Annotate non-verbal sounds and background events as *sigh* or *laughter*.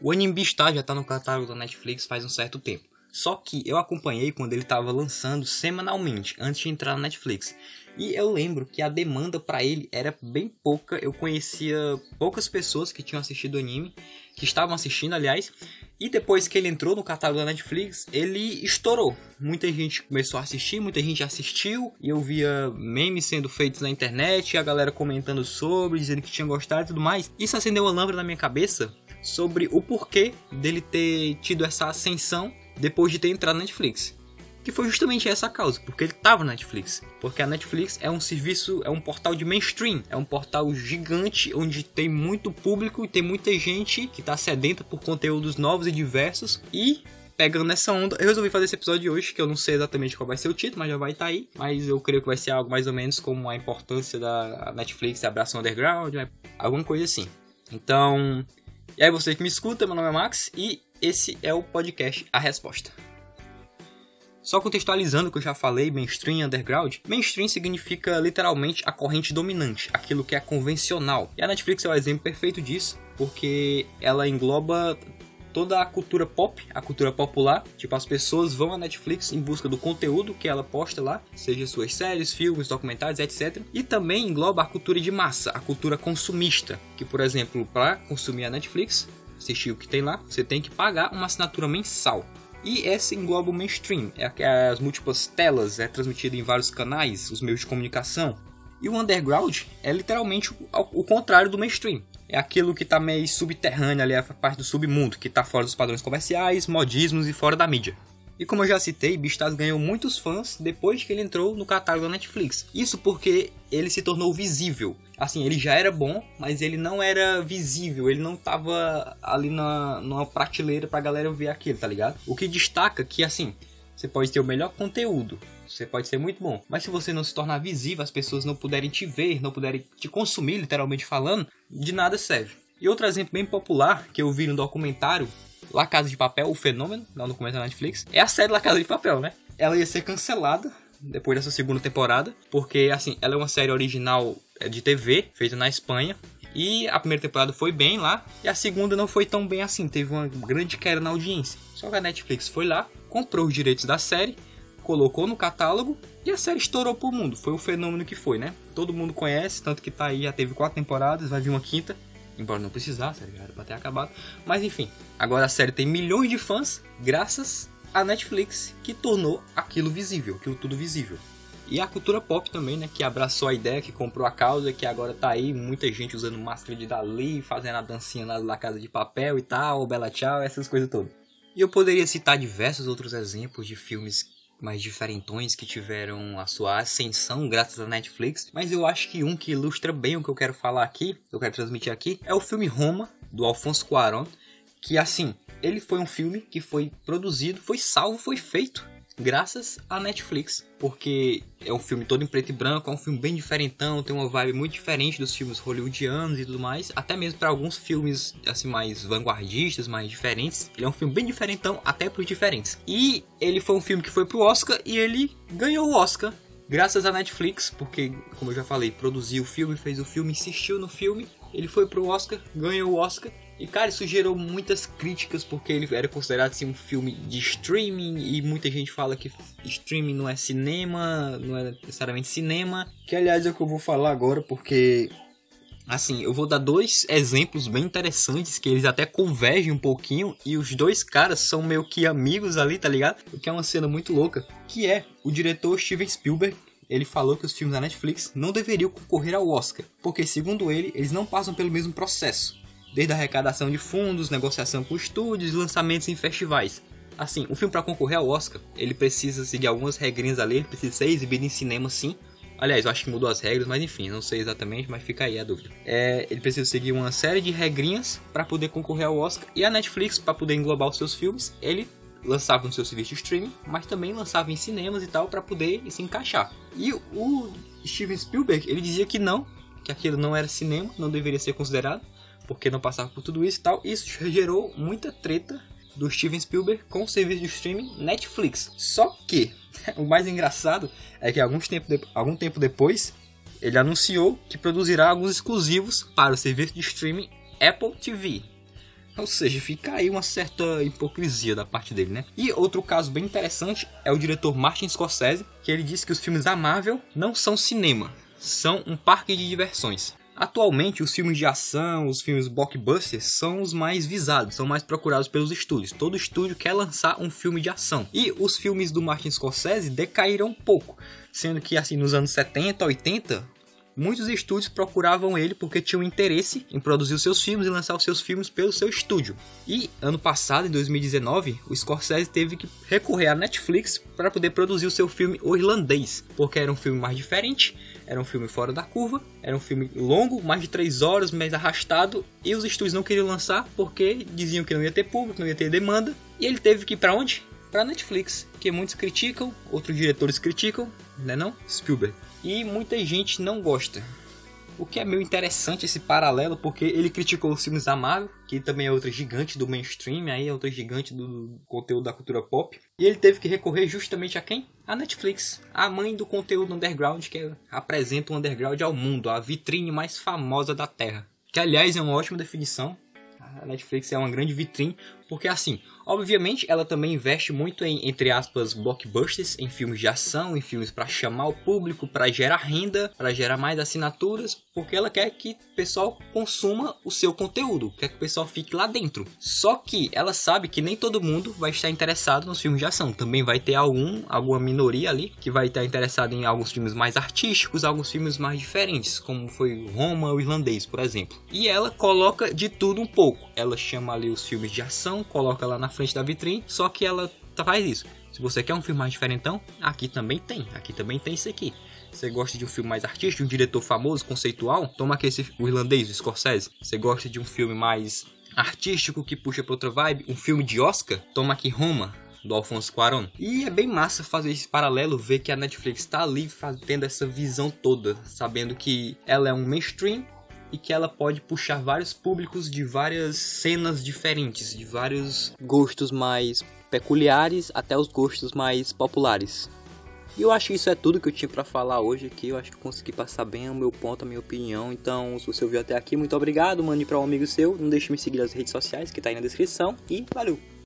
O Anime Beastar já tá no catálogo da Netflix faz um certo tempo. Só que eu acompanhei quando ele estava lançando semanalmente, antes de entrar na Netflix. E eu lembro que a demanda para ele era bem pouca. Eu conhecia poucas pessoas que tinham assistido o anime, que estavam assistindo, aliás. E depois que ele entrou no catálogo da Netflix, ele estourou. Muita gente começou a assistir, muita gente assistiu. E eu via memes sendo feitos na internet, a galera comentando sobre, dizendo que tinha gostado e tudo mais. Isso acendeu uma lâmpada na minha cabeça sobre o porquê dele ter tido essa ascensão depois de ter entrado na Netflix. Que foi justamente essa a causa, porque ele estava na Netflix. Porque a Netflix é um serviço, é um portal de mainstream, é um portal gigante onde tem muito público e tem muita gente que está sedenta por conteúdos novos e diversos. E pegando nessa onda, eu resolvi fazer esse episódio de hoje, que eu não sei exatamente qual vai ser o título, mas já vai estar tá aí. Mas eu creio que vai ser algo mais ou menos como a importância da Netflix abraço underground, né? alguma coisa assim. Então, e aí você que me escuta, meu nome é Max e esse é o podcast A Resposta. Só contextualizando o que eu já falei, mainstream e underground, mainstream significa literalmente a corrente dominante, aquilo que é convencional. E a Netflix é o exemplo perfeito disso, porque ela engloba toda a cultura pop, a cultura popular. Tipo, as pessoas vão à Netflix em busca do conteúdo que ela posta lá, seja suas séries, filmes, documentários, etc. E também engloba a cultura de massa, a cultura consumista, que, por exemplo, para consumir a Netflix, assistir o que tem lá, você tem que pagar uma assinatura mensal. E essa engloba o mainstream, é, é as múltiplas telas, é transmitido em vários canais, os meios de comunicação. E o underground é literalmente o, contrário do mainstream é aquilo que tá meio subterrâneo ali, a parte do submundo, que tá fora dos padrões comerciais, modismos e fora da mídia. E como eu já citei, Beastars ganhou muitos fãs depois que ele entrou no catálogo da Netflix. Isso porque ele se tornou visível. Assim, ele já era bom, mas ele não era visível, ele não tava ali na, numa prateleira pra galera ver aquilo, tá ligado? O que destaca que, assim, você pode ter o melhor conteúdo, você pode ser muito bom, mas se você não se tornar visível, as pessoas não puderem te ver, não puderem te consumir, literalmente falando, de nada serve. E outro exemplo bem popular que eu vi no documentário La Casa de Papel, o fenômeno, lá no documentário da Netflix, é a série La Casa de Papel, né? Ela ia ser cancelada depois dessa segunda temporada, porque assim, ela é uma série original é, de TV, feita na Espanha, e a primeira temporada foi bem lá, e a segunda não foi tão bem assim, teve uma grande queda na audiência. Só que a Netflix foi lá, comprou os direitos da série, colocou no catálogo e a série estourou pro mundo. Foi o fenômeno que foi, né? Todo mundo conhece, tanto que tá aí, já teve quatro temporadas, vai vir uma quinta. Embora não precisasse, era pra ter acabado. Mas enfim, agora a série tem milhões de fãs, graças à Netflix, que tornou aquilo visível, aquilo tudo visível. E a cultura pop também, né? Que abraçou a ideia, que comprou a causa, que agora tá aí muita gente usando máscara de Dali, fazendo a dancinha na, na casa de papel e tal, Bela Tchau, essas coisas todas. E eu poderia citar diversos outros exemplos de filmes mais diferentões que tiveram a sua ascensão graças à Netflix, mas eu acho que um que ilustra bem o que eu quero falar aqui, eu quero transmitir aqui, é o filme Roma, do Alfonso Cuarón, que assim, ele foi um filme que foi produzido, foi salvo, foi feito graças à Netflix, porque é um filme todo em preto e branco, é um filme bem diferentão, tem uma vibe muito diferente dos filmes hollywoodianos e tudo mais, até mesmo para alguns filmes assim mais vanguardistas, mais diferentes. Ele é um filme bem diferentão, até para os diferentes. E ele foi um filme que foi pro Oscar e ele ganhou o Oscar graças à Netflix, porque como eu já falei, produziu o filme, fez o filme, insistiu no filme, ele foi pro Oscar, ganhou o Oscar e cara, isso gerou muitas críticas porque ele era considerado assim, um filme de streaming e muita gente fala que streaming não é cinema, não é necessariamente cinema. Que aliás é o que eu vou falar agora porque assim, eu vou dar dois exemplos bem interessantes que eles até convergem um pouquinho e os dois caras são meio que amigos ali, tá ligado? O que é uma cena muito louca, que é o diretor Steven Spielberg ele falou que os filmes da Netflix não deveriam concorrer ao Oscar, porque segundo ele, eles não passam pelo mesmo processo desde a arrecadação de fundos, negociação com estúdios, lançamentos em festivais. Assim, o filme para concorrer ao Oscar, ele precisa seguir algumas regrinhas ali, precisa ser exibido em cinema sim. Aliás, eu acho que mudou as regras, mas enfim, não sei exatamente, mas fica aí a dúvida. É, ele precisa seguir uma série de regrinhas para poder concorrer ao Oscar e a Netflix, para poder englobar os seus filmes, ele lançava no seu serviço de streaming, mas também lançava em cinemas e tal para poder se encaixar. E o Steven Spielberg, ele dizia que não, que aquilo não era cinema, não deveria ser considerado porque não passava por tudo isso e tal. Isso gerou muita treta do Steven Spielberg com o serviço de streaming Netflix. Só que *laughs* o mais engraçado é que alguns tempo de, algum tempo depois ele anunciou que produzirá alguns exclusivos para o serviço de streaming Apple TV. Ou seja, fica aí uma certa hipocrisia da parte dele, né? E outro caso bem interessante é o diretor Martin Scorsese, que ele disse que os filmes da Marvel não são cinema, são um parque de diversões. Atualmente, os filmes de ação, os filmes blockbusters são os mais visados, são mais procurados pelos estúdios. Todo estúdio quer lançar um filme de ação. E os filmes do Martin Scorsese decaíram um pouco, sendo que assim nos anos 70, 80, muitos estúdios procuravam ele porque tinham interesse em produzir os seus filmes e lançar os seus filmes pelo seu estúdio. E ano passado, em 2019, o Scorsese teve que recorrer à Netflix para poder produzir o seu filme O Irlandês, porque era um filme mais diferente, era um filme fora da curva, era um filme longo, mais de 3 horas, mais arrastado, e os estúdios não queriam lançar porque diziam que não ia ter público, não ia ter demanda, e ele teve que ir para onde? Para Netflix, que muitos criticam, outros diretores criticam, né não? Spielberg e muita gente não gosta. O que é meio interessante esse paralelo, porque ele criticou os filmes da Marvel, que também é outra gigante do mainstream, aí é outra gigante do conteúdo da cultura pop. E ele teve que recorrer justamente a quem? A Netflix, a mãe do conteúdo underground que apresenta o underground ao mundo, a vitrine mais famosa da Terra. Que aliás é uma ótima definição. A Netflix é uma grande vitrine porque assim, obviamente ela também investe muito em, entre aspas, blockbusters, em filmes de ação, em filmes para chamar o público, para gerar renda, para gerar mais assinaturas, porque ela quer que o pessoal consuma o seu conteúdo, quer que o pessoal fique lá dentro. Só que ela sabe que nem todo mundo vai estar interessado nos filmes de ação. Também vai ter algum, alguma minoria ali que vai estar interessada em alguns filmes mais artísticos, alguns filmes mais diferentes, como foi Roma, o irlandês, por exemplo. E ela coloca de tudo um pouco. Ela chama ali os filmes de ação coloca lá na frente da vitrine, só que ela faz isso. Se você quer um filme mais diferentão, aqui também tem, aqui também tem isso aqui. Você gosta de um filme mais artístico, de um diretor famoso, conceitual? Toma aqui esse, o irlandês, o Scorsese. Você gosta de um filme mais artístico que puxa para outra vibe? Um filme de Oscar? Toma aqui Roma, do Alfonso Cuarón. E é bem massa fazer esse paralelo, ver que a Netflix está ali tendo essa visão toda, sabendo que ela é um mainstream e que ela pode puxar vários públicos de várias cenas diferentes, de vários gostos mais peculiares até os gostos mais populares. E eu acho que isso é tudo que eu tinha para falar hoje aqui. Eu acho que consegui passar bem o meu ponto, a minha opinião. Então, se você ouviu até aqui, muito obrigado. Mande para um amigo seu. Não deixe de me seguir nas redes sociais que tá aí na descrição. E valeu!